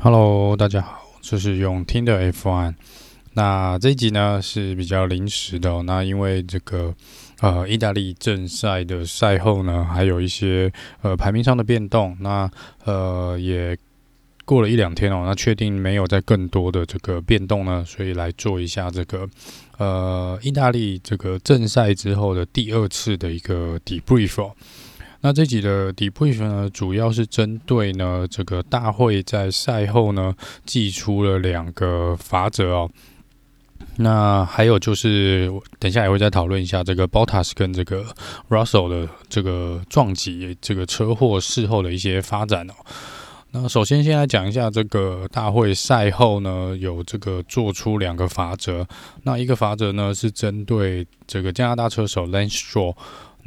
Hello，大家好，这是永听的 F1。那这一集呢是比较临时的哦。那因为这个呃，意大利正赛的赛后呢，还有一些呃排名上的变动。那呃也过了一两天哦，那确定没有再更多的这个变动呢，所以来做一下这个呃意大利这个正赛之后的第二次的一个 debrief 哦。那这集的 debrief 呢，主要是针对呢这个大会在赛后呢，祭出了两个罚则哦。那还有就是，等下也会再讨论一下这个 Bottas 跟这个 Russell 的这个撞击、这个车祸事后的一些发展哦。那首先先来讲一下这个大会赛后呢，有这个做出两个罚则。那一个罚则呢是针对这个加拿大车手 Lance Stroll。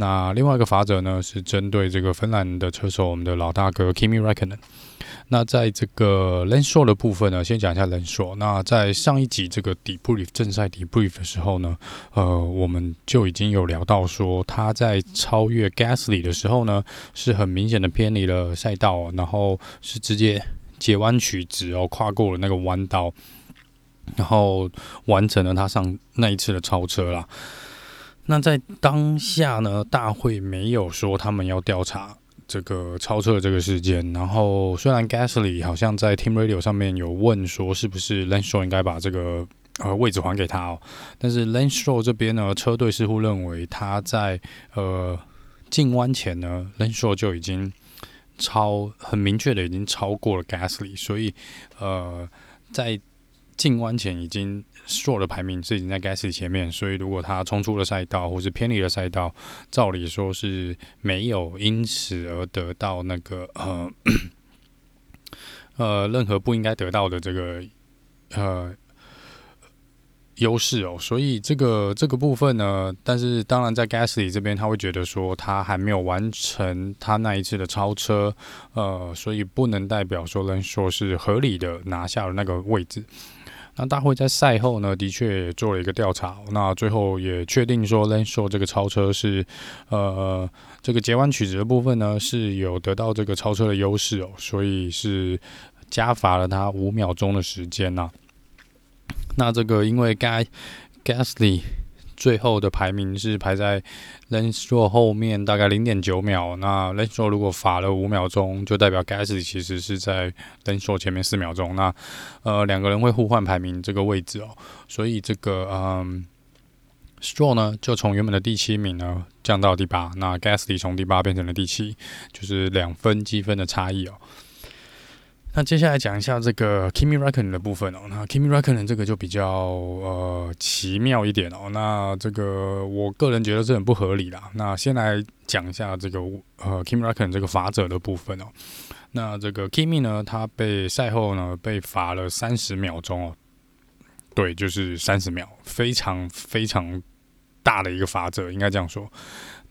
那另外一个法则呢，是针对这个芬兰的车手，我们的老大哥 Kimi Räikkönen。那在这个 l e n s h o 的部分呢，先讲一下 l e n s h o。那在上一集这个 debrief 正赛 debrief 的时候呢，呃，我们就已经有聊到说，他在超越 Gasly 的时候呢，是很明显的偏离了赛道，然后是直接截弯取直哦，跨过了那个弯道，然后完成了他上那一次的超车啦。那在当下呢，大会没有说他们要调查这个超车的这个事件。然后虽然 Gasly 好像在 Team Radio 上面有问说，是不是 Lance Stroll 应该把这个呃位置还给他哦？但是 Lance Stroll 这边呢，车队似乎认为他在呃进弯前呢，Lance Stroll 就已经超很明确的已经超过了 Gasly，所以呃在。进弯前已经 Stroll 的排名是已经在 Gasly 前面，所以如果他冲出了赛道或是偏离了赛道，照理说是没有因此而得到那个呃 呃任何不应该得到的这个呃优势哦。所以这个这个部分呢，但是当然在 Gasly 这边他会觉得说他还没有完成他那一次的超车，呃，所以不能代表说能说是合理的拿下了那个位置。那大会在赛后呢，的确也做了一个调查，那最后也确定说，Lenso 这个超车是，呃，这个截弯曲直的部分呢是有得到这个超车的优势哦，所以是加罚了他五秒钟的时间呐。那这个因为该 Gasly。最后的排名是排在 Lance Stroll 后面大概零点九秒。那 Lance Stroll 如果罚了五秒钟，就代表 Gasly 其实是在 Lance Stroll 前面四秒钟。那呃两个人会互换排名这个位置哦。所以这个嗯 Stroll 呢就从原本的第七名呢降到第八。那 Gasly 从第八变成了第七，就是两分积分的差异哦。那接下来讲一下这个 Kimi Räikkönen 的部分哦。那 Kimi Räikkönen 这个就比较呃奇妙一点哦。那这个我个人觉得是很不合理啦。那先来讲一下这个呃 Kimi Räikkönen 这个罚则的部分哦。那这个 Kimi 呢，他被赛后呢被罚了三十秒钟哦。对，就是三十秒，非常非常大的一个罚则，应该这样说。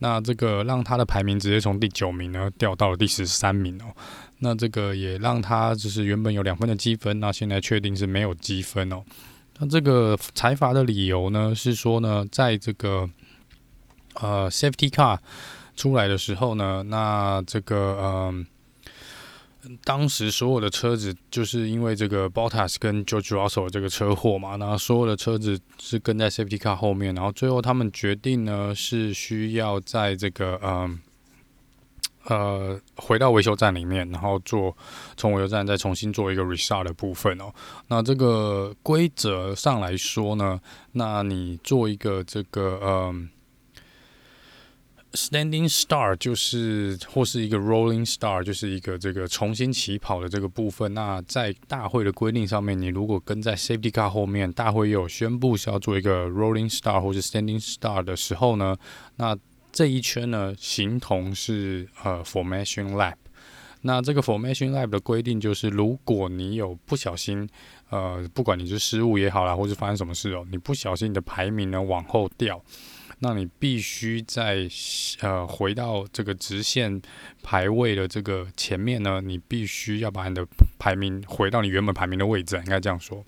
那这个让他的排名直接从第九名呢掉到了第十三名哦。那这个也让他就是原本有两分的积分，那现在确定是没有积分哦。那这个裁罚的理由呢是说呢，在这个呃 safety car 出来的时候呢，那这个嗯。当时所有的车子就是因为这个 Bottas 跟 George Russell 这个车祸嘛，那所有的车子是跟在 Safety Car 后面，然后最后他们决定呢是需要在这个嗯呃，回到维修站里面，然后做从维修站再重新做一个 restart 的部分哦。那这个规则上来说呢，那你做一个这个嗯。Standing star 就是或是一个 Rolling star，就是一个这个重新起跑的这个部分。那在大会的规定上面，你如果跟在 Safety Car 后面，大会有宣布是要做一个 Rolling star 或是 Standing star 的时候呢，那这一圈呢，形同是呃 Formation Lap。那这个 Formation Lap 的规定就是，如果你有不小心，呃，不管你是失误也好啦，或是发生什么事哦，你不小心你的排名呢往后掉。那你必须在呃回到这个直线排位的这个前面呢，你必须要把你的排名回到你原本排名的位置，应该这样说。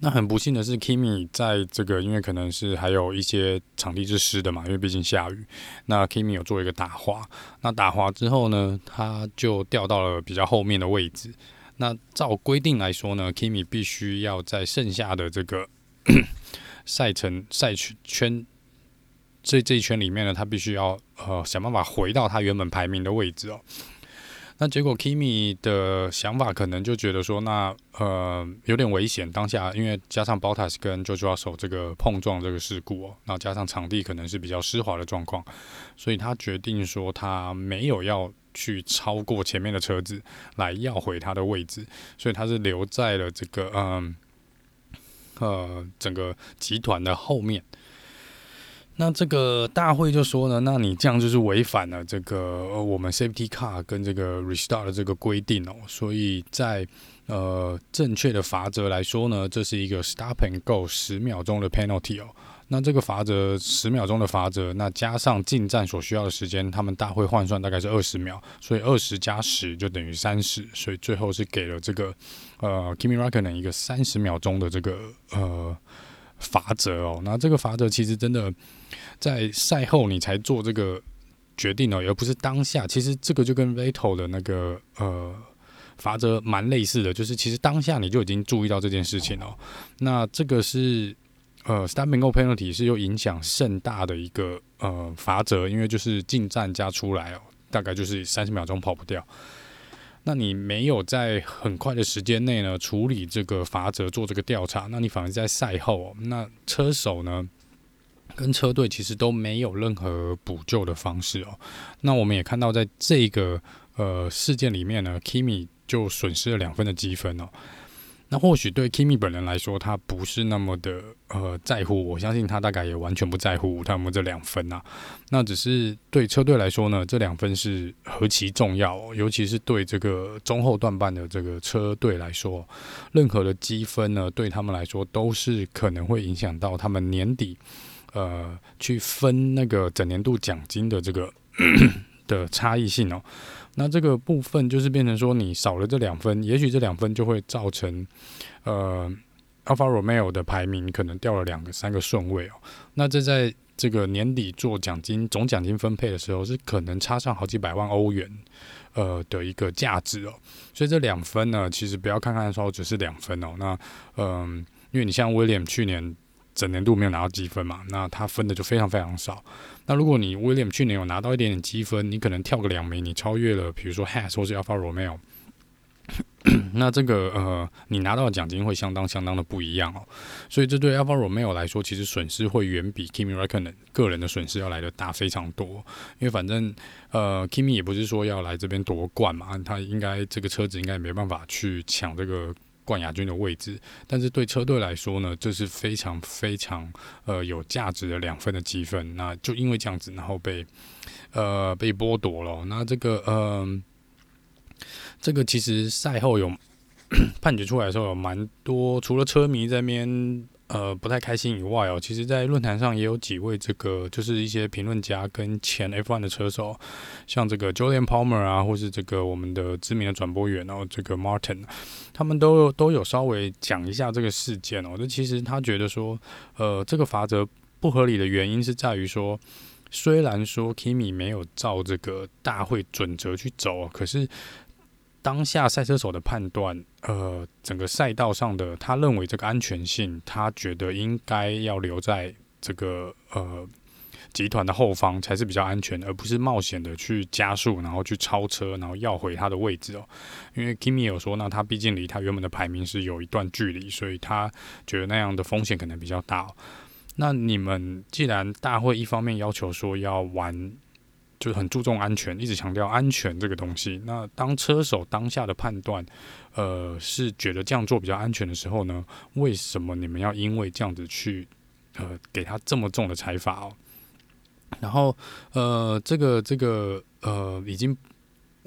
那很不幸的是，Kimi 在这个因为可能是还有一些场地是湿的嘛，因为毕竟下雨。那 Kimi 有做一个打滑，那打滑之后呢，他就掉到了比较后面的位置。那照规定来说呢，Kimi 必须要在剩下的这个赛程赛圈这这一圈里面呢，他必须要呃想办法回到他原本排名的位置哦。那结果，Kimi 的想法可能就觉得说，那呃有点危险。当下因为加上 Bottas 跟 George Russell 这个碰撞这个事故哦，然后加上场地可能是比较湿滑的状况，所以他决定说他没有要去超过前面的车子来要回他的位置，所以他是留在了这个嗯，呃整个集团的后面。那这个大会就说呢，那你这样就是违反了这个呃我们 Safety Car 跟这个 Restart 的这个规定哦，所以在呃正确的法则来说呢，这是一个 Stop and Go 十秒钟的 Penalty 哦。那这个罚则十秒钟的罚则，那加上进站所需要的时间，他们大会换算大概是二十秒，所以二十加十就等于三十，所以最后是给了这个呃 Kimi Räikkönen 一个三十秒钟的这个呃。罚则哦，那这个罚则其实真的在赛后你才做这个决定哦，而不是当下。其实这个就跟 Vettel 的那个呃罚则蛮类似的，就是其实当下你就已经注意到这件事情哦。那这个是呃 Stop and Go Penalty 是又影响甚大的一个呃罚则，因为就是进站加出来哦，大概就是三十秒钟跑不掉。那你没有在很快的时间内呢处理这个罚则，做这个调查，那你反而在赛后，哦那车手呢跟车队其实都没有任何补救的方式哦。那我们也看到，在这个呃事件里面呢，Kimi 就损失了两分的积分哦。那或许对 Kimi 本人来说，他不是那么的呃在乎，我相信他大概也完全不在乎他们这两分啊。那只是对车队来说呢，这两分是何其重要，尤其是对这个中后段半的这个车队来说，任何的积分呢，对他们来说都是可能会影响到他们年底呃去分那个整年度奖金的这个的差异性哦。那这个部分就是变成说，你少了这两分，也许这两分就会造成，呃，Alfa Romeo 的排名可能掉了两个、三个顺位哦。那这在这个年底做奖金总奖金分配的时候，是可能差上好几百万欧元，呃的一个价值哦。所以这两分呢，其实不要看看说只是两分哦。那嗯、因为你像威廉去年。整年度没有拿到积分嘛，那他分的就非常非常少。那如果你 William 去年有拿到一点点积分，你可能跳个两名，你超越了，比如说 Has 或是 Alpha Romeo，那这个呃，你拿到的奖金会相当相当的不一样哦。所以这对 Alpha Romeo 来说，其实损失会远比 Kimi Räikkönen 个人的损失要来的大非常多。因为反正呃，Kimi 也不是说要来这边夺冠嘛，他应该这个车子应该没办法去抢这个。冠亚军的位置，但是对车队来说呢，这是非常非常呃有价值的两分的积分。那就因为这样子，然后被呃被剥夺了。那这个嗯，这个其实赛后有 判决出来的时候，有蛮多除了车迷在边。呃，不太开心以外哦，其实，在论坛上也有几位这个，就是一些评论家跟前 F1 的车手，像这个 Julian Palmer 啊，或是这个我们的知名的转播员哦，这个 Martin，他们都都有稍微讲一下这个事件哦。那其实他觉得说，呃，这个法则不合理的原因是在于说，虽然说 Kimi 没有照这个大会准则去走，可是。当下赛车手的判断，呃，整个赛道上的他认为这个安全性，他觉得应该要留在这个呃集团的后方才是比较安全，而不是冒险的去加速，然后去超车，然后要回他的位置哦。因为 Kimi 有说，那他毕竟离他原本的排名是有一段距离，所以他觉得那样的风险可能比较大。那你们既然大会一方面要求说要玩。就是很注重安全，一直强调安全这个东西。那当车手当下的判断，呃，是觉得这样做比较安全的时候呢，为什么你们要因为这样子去，呃，给他这么重的裁罚哦？然后，呃，这个这个呃，已经。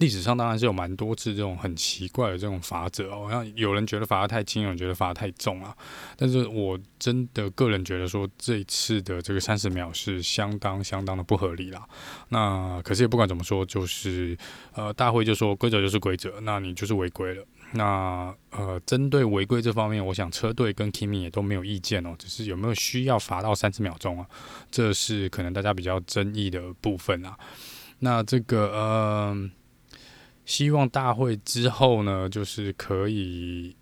历史上当然是有蛮多次这种很奇怪的这种罚则哦，像有人觉得罚得太轻，有人觉得罚得太重啊。但是我真的个人觉得说，这一次的这个三十秒是相当相当的不合理啦。那可是也不管怎么说，就是呃，大会就说规则就是规则，那你就是违规了。那呃，针对违规这方面，我想车队跟 Kimi 也都没有意见哦，只是有没有需要罚到三十秒钟啊？这是可能大家比较争议的部分啊。那这个呃。希望大会之后呢，就是可以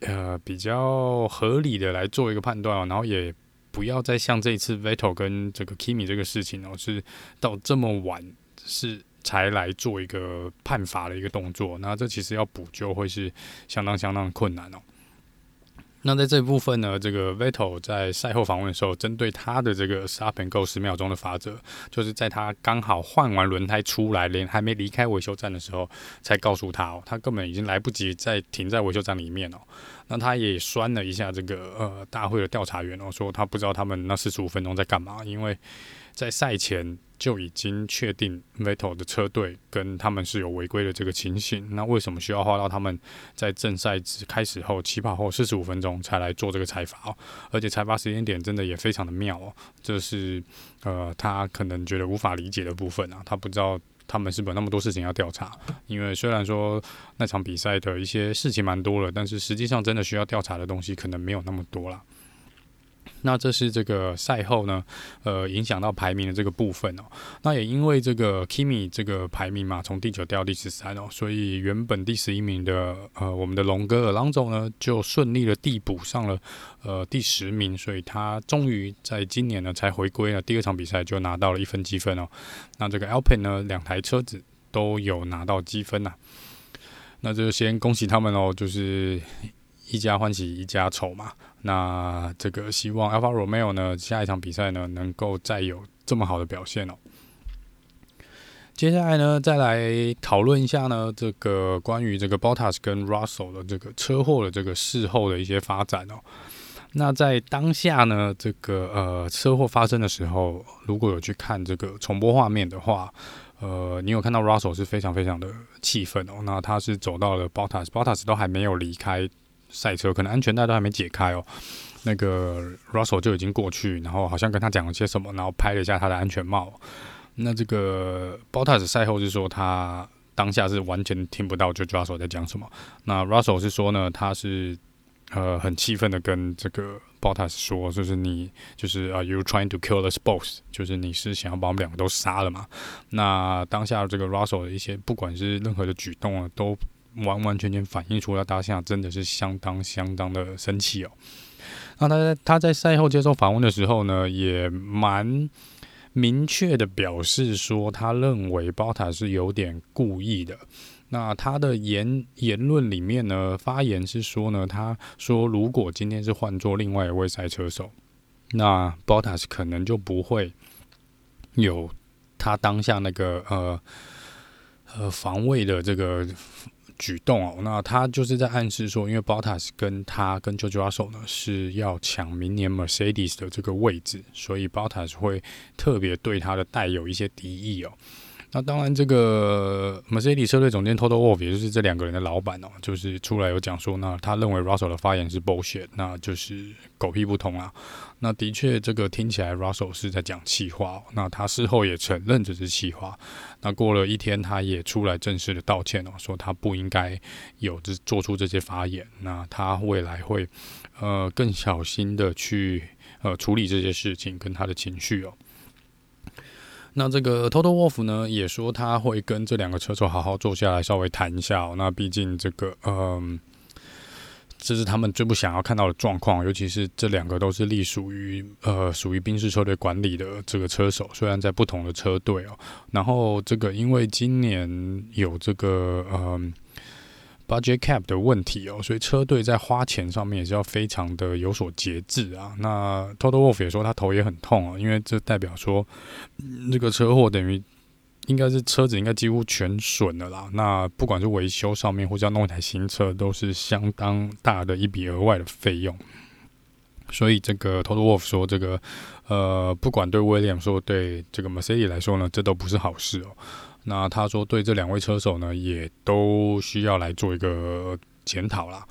呃比较合理的来做一个判断哦，然后也不要再像这一次 Vettel 跟这个 Kimi 这个事情哦，是到这么晚是才来做一个判罚的一个动作，那这其实要补救会是相当相当困难哦。那在这部分呢，这个 Vettel 在赛后访问的时候，针对他的这个 Stop and Go 十秒钟的法则，就是在他刚好换完轮胎出来，连还没离开维修站的时候，才告诉他哦，他根本已经来不及再停在维修站里面哦。那他也酸了一下这个呃大会的调查员哦，说他不知道他们那四十五分钟在干嘛，因为在赛前。就已经确定 Vettel 的车队跟他们是有违规的这个情形，那为什么需要花到他们在正赛只开始后起跑后四十五分钟才来做这个采罚哦？而且采罚时间点真的也非常的妙哦，这是呃他可能觉得无法理解的部分啊，他不知道他们是不是有那么多事情要调查，因为虽然说那场比赛的一些事情蛮多了，但是实际上真的需要调查的东西可能没有那么多了。那这是这个赛后呢，呃，影响到排名的这个部分哦。那也因为这个 Kimi 这个排名嘛，从第九掉到第十三哦，所以原本第十一名的呃，我们的龙哥 Alonso 呢，就顺利的递补上了呃第十名，所以他终于在今年呢才回归了。第二场比赛就拿到了一分积分哦。那这个 Alpine 呢，两台车子都有拿到积分呐。那就先恭喜他们哦，就是。一家欢喜一家愁嘛，那这个希望 Alpha Romeo 呢，下一场比赛呢能够再有这么好的表现哦。接下来呢，再来讨论一下呢，这个关于这个 Bottas 跟 Russell 的这个车祸的这个事后的一些发展哦。那在当下呢，这个呃车祸发生的时候，如果有去看这个重播画面的话，呃，你有看到 Russell 是非常非常的气愤哦。那他是走到了 Bottas，Bottas 都还没有离开。赛车可能安全带都还没解开哦，那个 Russell 就已经过去，然后好像跟他讲了些什么，然后拍了一下他的安全帽。那这个 Bottas 赛后是说他当下是完全听不到就 Russell 在讲什么。那 Russell 是说呢，他是呃很气愤的跟这个 Bottas 说，就是你就是啊、uh,，You trying to kill us both，就是你是想要把我们两个都杀了嘛？那当下这个 Russell 的一些不管是任何的举动啊，都。完完全全反映出来，当下真的是相当相当的生气哦。那他在他在赛后接受访问的时候呢，也蛮明确的表示说，他认为 Bottas 是有点故意的。那他的言言论里面呢，发言是说呢，他说如果今天是换做另外一位赛车手，那 Bottas 可能就不会有他当下那个呃呃防卫的这个。举动哦，那他就是在暗示说，因为 Bottas 跟他跟 JoJo Russell 呢是要抢明年 Mercedes 的这个位置，所以 Bottas 会特别对他的带有一些敌意哦。那当然，这个 Mercedes 车队总监 Toto Wolff 也就是这两个人的老板哦，就是出来有讲说，那他认为 Russell 的发言是 bullshit，那就是狗屁不通啊。那的确，这个听起来 Russell 是在讲气话。那他事后也承认这是气话。那过了一天，他也出来正式的道歉哦，说他不应该有这做出这些发言。那他未来会呃更小心的去呃处理这些事情跟他的情绪哦。那这个 Toto Wolf 呢，也说他会跟这两个车手好好坐下来，稍微谈一下哦。那毕竟这个，嗯，这是他们最不想要看到的状况，尤其是这两个都是隶属于呃属于宾士车队管理的这个车手，虽然在不同的车队哦。然后这个因为今年有这个，嗯。Budget cap 的问题哦，所以车队在花钱上面也是要非常的有所节制啊。那 Toto Wolff 也说他头也很痛啊，因为这代表说这个车祸等于应该是车子应该几乎全损了啦。那不管是维修上面或者要弄一台新车，都是相当大的一笔额外的费用。所以这个 Toto Wolff 说这个呃，不管对 William 说对这个 Mercedes 来说呢，这都不是好事哦。那他说，对这两位车手呢，也都需要来做一个检讨啦。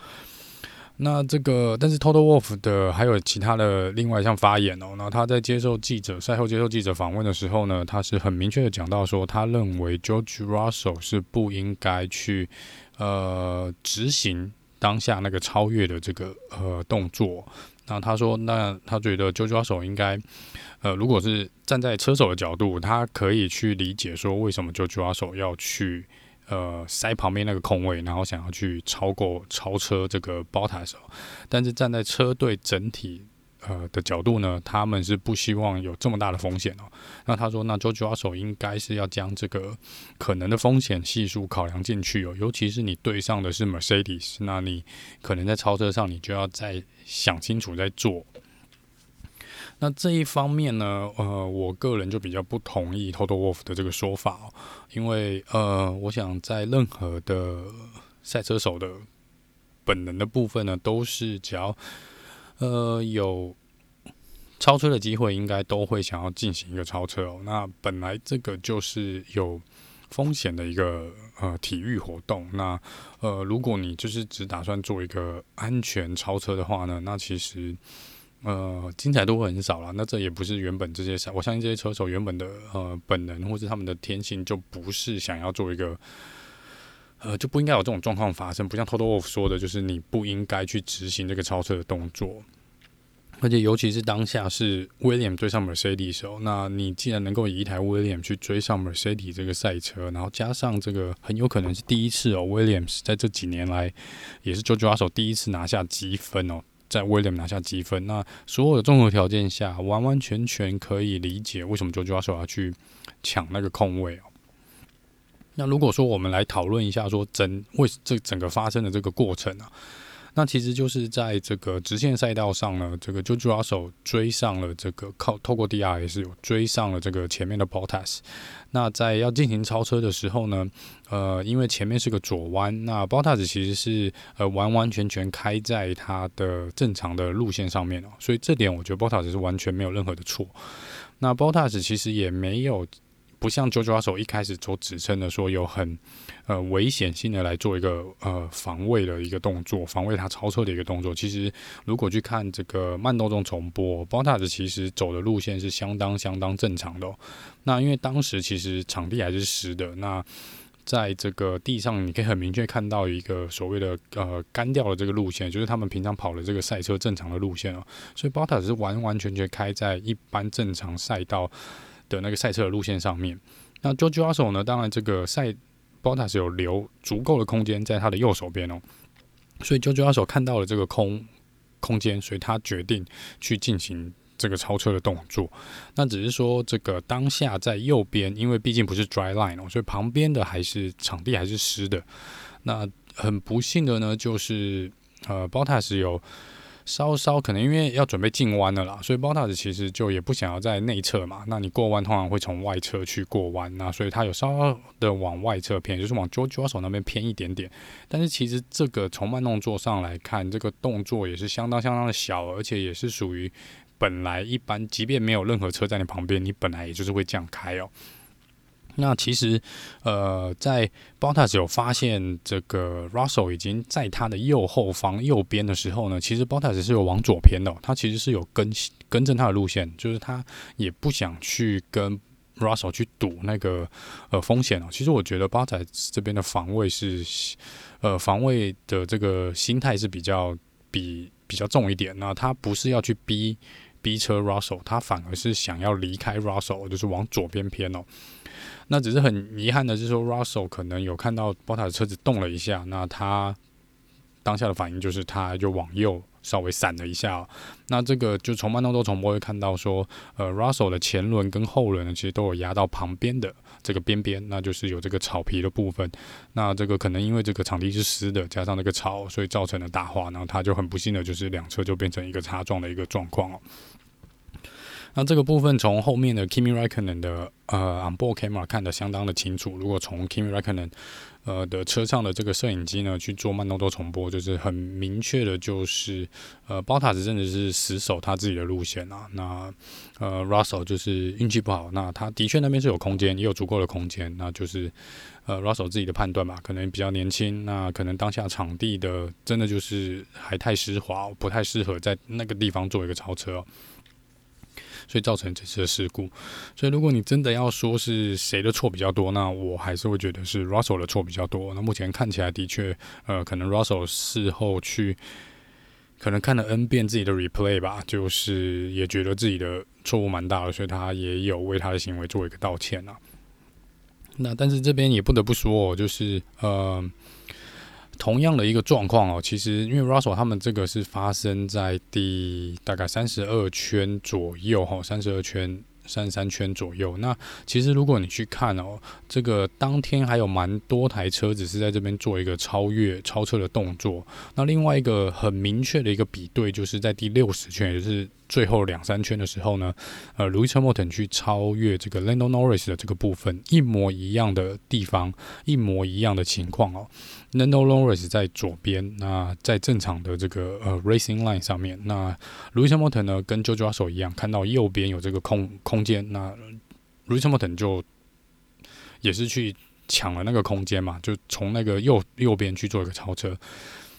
那这个，但是 Toto Wolff 的还有其他的另外一项发言哦，那他在接受记者赛后接受记者访问的时候呢，他是很明确的讲到说，他认为 George Russell 是不应该去呃执行当下那个超越的这个呃动作。那他说，那他觉得 George Russell 应该。呃，如果是站在车手的角度，他可以去理解说为什么 George Russell 要去呃塞旁边那个空位，然后想要去超过超车这个 Bottas，但是站在车队整体。呃的角度呢，他们是不希望有这么大的风险哦。那他说，那 George Russell 应该是要将这个可能的风险系数考量进去哦。尤其是你对上的是 Mercedes，那你可能在超车上，你就要再想清楚再做。那这一方面呢，呃，我个人就比较不同意 Toto Wolf 的这个说法哦，因为呃，我想在任何的赛车手的本能的部分呢，都是只要。呃，有超车的机会，应该都会想要进行一个超车哦。那本来这个就是有风险的一个呃体育活动。那呃，如果你就是只打算做一个安全超车的话呢，那其实呃精彩度会很少了。那这也不是原本这些，我相信这些车手原本的呃本能或是他们的天性就不是想要做一个。呃，就不应该有这种状况发生，不像 Toto Wolff 说的，就是你不应该去执行这个超车的动作。而且，尤其是当下是 William 追上 Mercedes 的时候，那你既然能够以一台 William 去追上 Mercedes 这个赛车，然后加上这个很有可能是第一次哦，Williams 在这几年来也是 JoJo 手第一次拿下积分哦，在威廉拿下积分，那所有的综合条件下，完完全全可以理解为什么 George Russell 要去抢那个空位哦。那如果说我们来讨论一下，说整为这整个发生的这个过程啊，那其实就是在这个直线赛道上呢，这个 j o j o 手追上了这个靠透过 DRS 有追上了这个前面的 Bottas。那在要进行超车的时候呢，呃，因为前面是个左弯，那 Bottas 其实是呃完完全全开在它的正常的路线上面哦，所以这点我觉得 Bottas 是完全没有任何的错。那 Bottas 其实也没有。不像 George Russell 一开始所指称的说有很呃危险性的来做一个呃防卫的一个动作，防卫他超车的一个动作。其实如果去看这个慢动作重播 b o t a s 其实走的路线是相当相当正常的哦。那因为当时其实场地还是湿的，那在这个地上你可以很明确看到一个所谓的呃干掉的这个路线，就是他们平常跑的这个赛车正常的路线哦。所以 b o t a 是完完全全开在一般正常赛道的那个赛车的路线上面，那 j o j o Russell 呢？当然，这个赛 Bottas 有留足够的空间在他的右手边哦，所以 j o j o Russell 看到了这个空空间，所以他决定去进行这个超车的动作。那只是说，这个当下在右边，因为毕竟不是 dry line 哦，所以旁边的还是场地还是湿的。那很不幸的呢，就是呃，Bottas 有。稍稍可能因为要准备进弯了啦，所以 Bottas 其实就也不想要在内侧嘛。那你过弯通常会从外侧去过弯，那所以他有稍稍的往外侧偏，就是往 George 左手那边偏一点点。但是其实这个从慢动作上来看，这个动作也是相当相当的小，而且也是属于本来一般，即便没有任何车在你旁边，你本来也就是会这样开哦。那其实，呃，在 Bottas 有发现这个 Russell 已经在他的右后方右边的时候呢，其实 Bottas 是有往左偏的，他其实是有跟跟正他的路线，就是他也不想去跟 Russell 去赌那个呃风险哦。其实我觉得 Bottas 这边的防卫是，呃，防卫的这个心态是比较比比较重一点。那他不是要去逼逼车 Russell，他反而是想要离开 Russell，就是往左边偏哦。那只是很遗憾的是说，Russell 可能有看到 Bottas 的车子动了一下，那他当下的反应就是他就往右稍微闪了一下。那这个就从慢动作重播会看到说，呃，Russell 的前轮跟后轮呢，其实都有压到旁边的这个边边，那就是有这个草皮的部分。那这个可能因为这个场地是湿的，加上那个草，所以造成了打滑，然后他就很不幸的就是两车就变成一个擦撞的一个状况哦。那这个部分从后面的 Kimi Räikkönen 的呃 onboard camera 看得相当的清楚。如果从 Kimi Räikkönen 呃的车上的这个摄影机呢去做慢动作重播，就是很明确的，就是呃 Bottas 真的是死守他自己的路线啊。那呃 Russell 就是运气不好。那他的确那边是有空间，也有足够的空间。那就是呃 Russell 自己的判断吧，可能比较年轻。那可能当下场地的真的就是还太湿滑，不太适合在那个地方做一个超车。所以造成这次的事故。所以如果你真的要说是谁的错比较多，那我还是会觉得是 Russell 的错比较多。那目前看起来的确，呃，可能 Russell 事后去可能看了 N 遍自己的 replay 吧，就是也觉得自己的错误蛮大的，所以他也有为他的行为做一个道歉啊。那但是这边也不得不说，就是呃，同样的一个状况哦，其实因为 Russell 他们这个是发生在第大概三十二圈左右哈，三十二圈。三十三圈左右。那其实如果你去看哦，这个当天还有蛮多台车子是在这边做一个超越、超车的动作。那另外一个很明确的一个比对，就是在第六十圈，也就是。最后两三圈的时候呢，呃，Lewis Hamilton 去超越这个 Lando Norris 的这个部分，一模一样的地方，一模一样的情况哦。Lando Norris 在左边，那在正常的这个呃 Racing Line 上面，那 Lewis Hamilton 呢跟 George Russell 一样，看到右边有这个空空间，那 Lewis Hamilton 就也是去抢了那个空间嘛，就从那个右右边去做一个超车。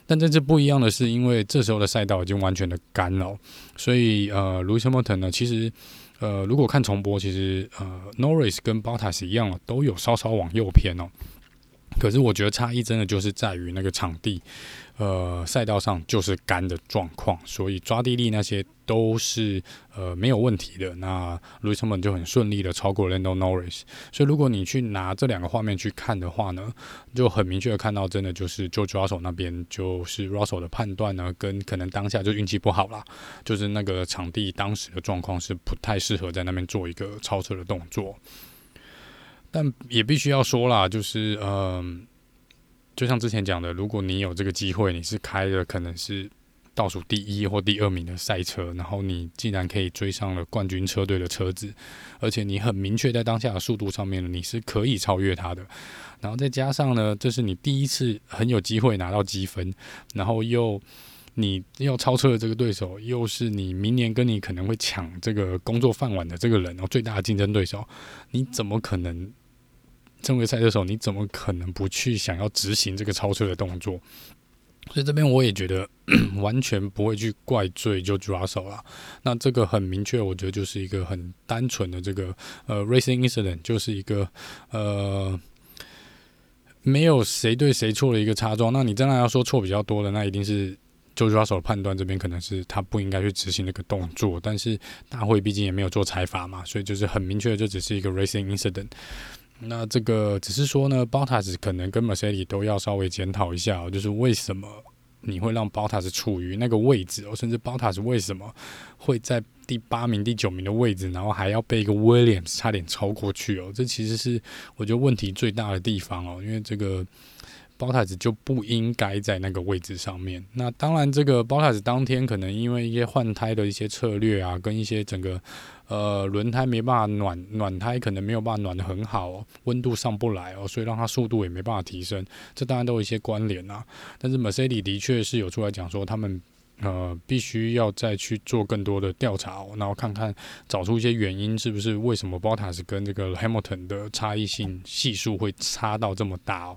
但这次不一样的是，因为这时候的赛道已经完全的干了，所以呃，Lewis Hamilton 呢，其实呃，如果看重播，其实呃，Norris 跟 Bottas 一样了，都有稍稍往右偏哦。可是我觉得差异真的就是在于那个场地。呃，赛道上就是干的状况，所以抓地力那些都是呃没有问题的。那 Lewis m o n 就很顺利的超过 Lando Norris。所以如果你去拿这两个画面去看的话呢，就很明确的看到，真的就是就抓手那边就是 Russell 的判断呢，跟可能当下就运气不好啦，就是那个场地当时的状况是不太适合在那边做一个超车的动作。但也必须要说啦，就是嗯。就像之前讲的，如果你有这个机会，你是开的可能是倒数第一或第二名的赛车，然后你竟然可以追上了冠军车队的车子，而且你很明确在当下的速度上面，你是可以超越他的。然后再加上呢，这是你第一次很有机会拿到积分，然后又你要超车的这个对手，又是你明年跟你可能会抢这个工作饭碗的这个人，然后最大的竞争对手，你怎么可能？身为赛车手，你怎么可能不去想要执行这个超车的动作？所以这边我也觉得 完全不会去怪罪就 Russell 啦。那这个很明确，我觉得就是一个很单纯的这个呃 racing incident，就是一个呃没有谁对谁错的一个擦撞。那你真的要说错比较多的，那一定是就抓手判断这边可能是他不应该去执行那个动作。但是大会毕竟也没有做裁罚嘛，所以就是很明确，就只是一个 racing incident。那这个只是说呢，Bottas 可能跟 Mercedes 都要稍微检讨一下哦，就是为什么你会让 Bottas 处于那个位置哦，甚至 Bottas 为什么会在第八名、第九名的位置，然后还要被一个 Williams 差点超过去哦，这其实是我觉得问题最大的地方哦，因为这个。B o t a s 就不应该在那个位置上面。那当然，这个 Bottas 当天可能因为一些换胎的一些策略啊，跟一些整个呃轮胎没办法暖暖胎，可能没有办法暖得很好，温度上不来哦，所以让它速度也没办法提升。这当然都有一些关联啊。但是 Mercedes 的确是有出来讲说，他们呃必须要再去做更多的调查哦，然后看看找出一些原因，是不是为什么 Bottas 跟这个 Hamilton 的差异性系数会差到这么大哦。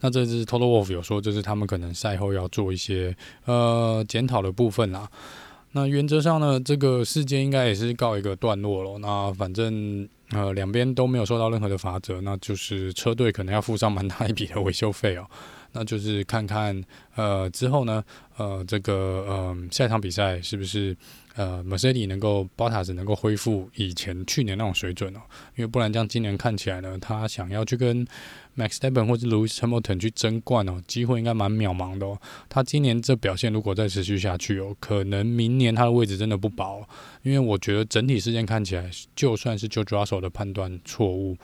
那这是 Toto Wolf 有说，就是他们可能赛后要做一些呃检讨的部分啦。那原则上呢，这个事件应该也是告一个段落了。那反正呃两边都没有受到任何的罚则，那就是车队可能要付上蛮大一笔的维修费哦。那就是看看呃之后呢，呃这个呃下一场比赛是不是呃 Mercedes 能够 Bottas 能够恢复以前去年那种水准哦，因为不然这样今年看起来呢，他想要去跟 Max Verstappen 或者 Lewis Hamilton 去争冠哦，机会应该蛮渺茫的哦。他今年这表现如果再持续下去哦，可能明年他的位置真的不保哦。因为我觉得整体事件看起来，就算是 George Russell 的判断错误，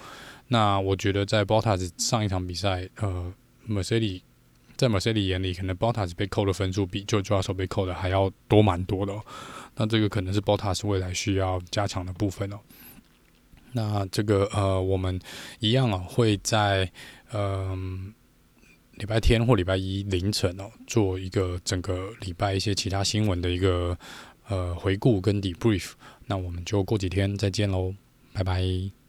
那我觉得在 Bottas 上一场比赛，呃，Mercedes 在 Mercedes 眼里，可能 Bottas 被扣的分数比 George Russell 被扣的还要多蛮多的哦。那这个可能是 Bottas 未来需要加强的部分哦。那这个呃，我们一样啊，会在呃礼拜天或礼拜一凌晨哦，做一个整个礼拜一些其他新闻的一个呃回顾跟 debrief。那我们就过几天再见喽，拜拜。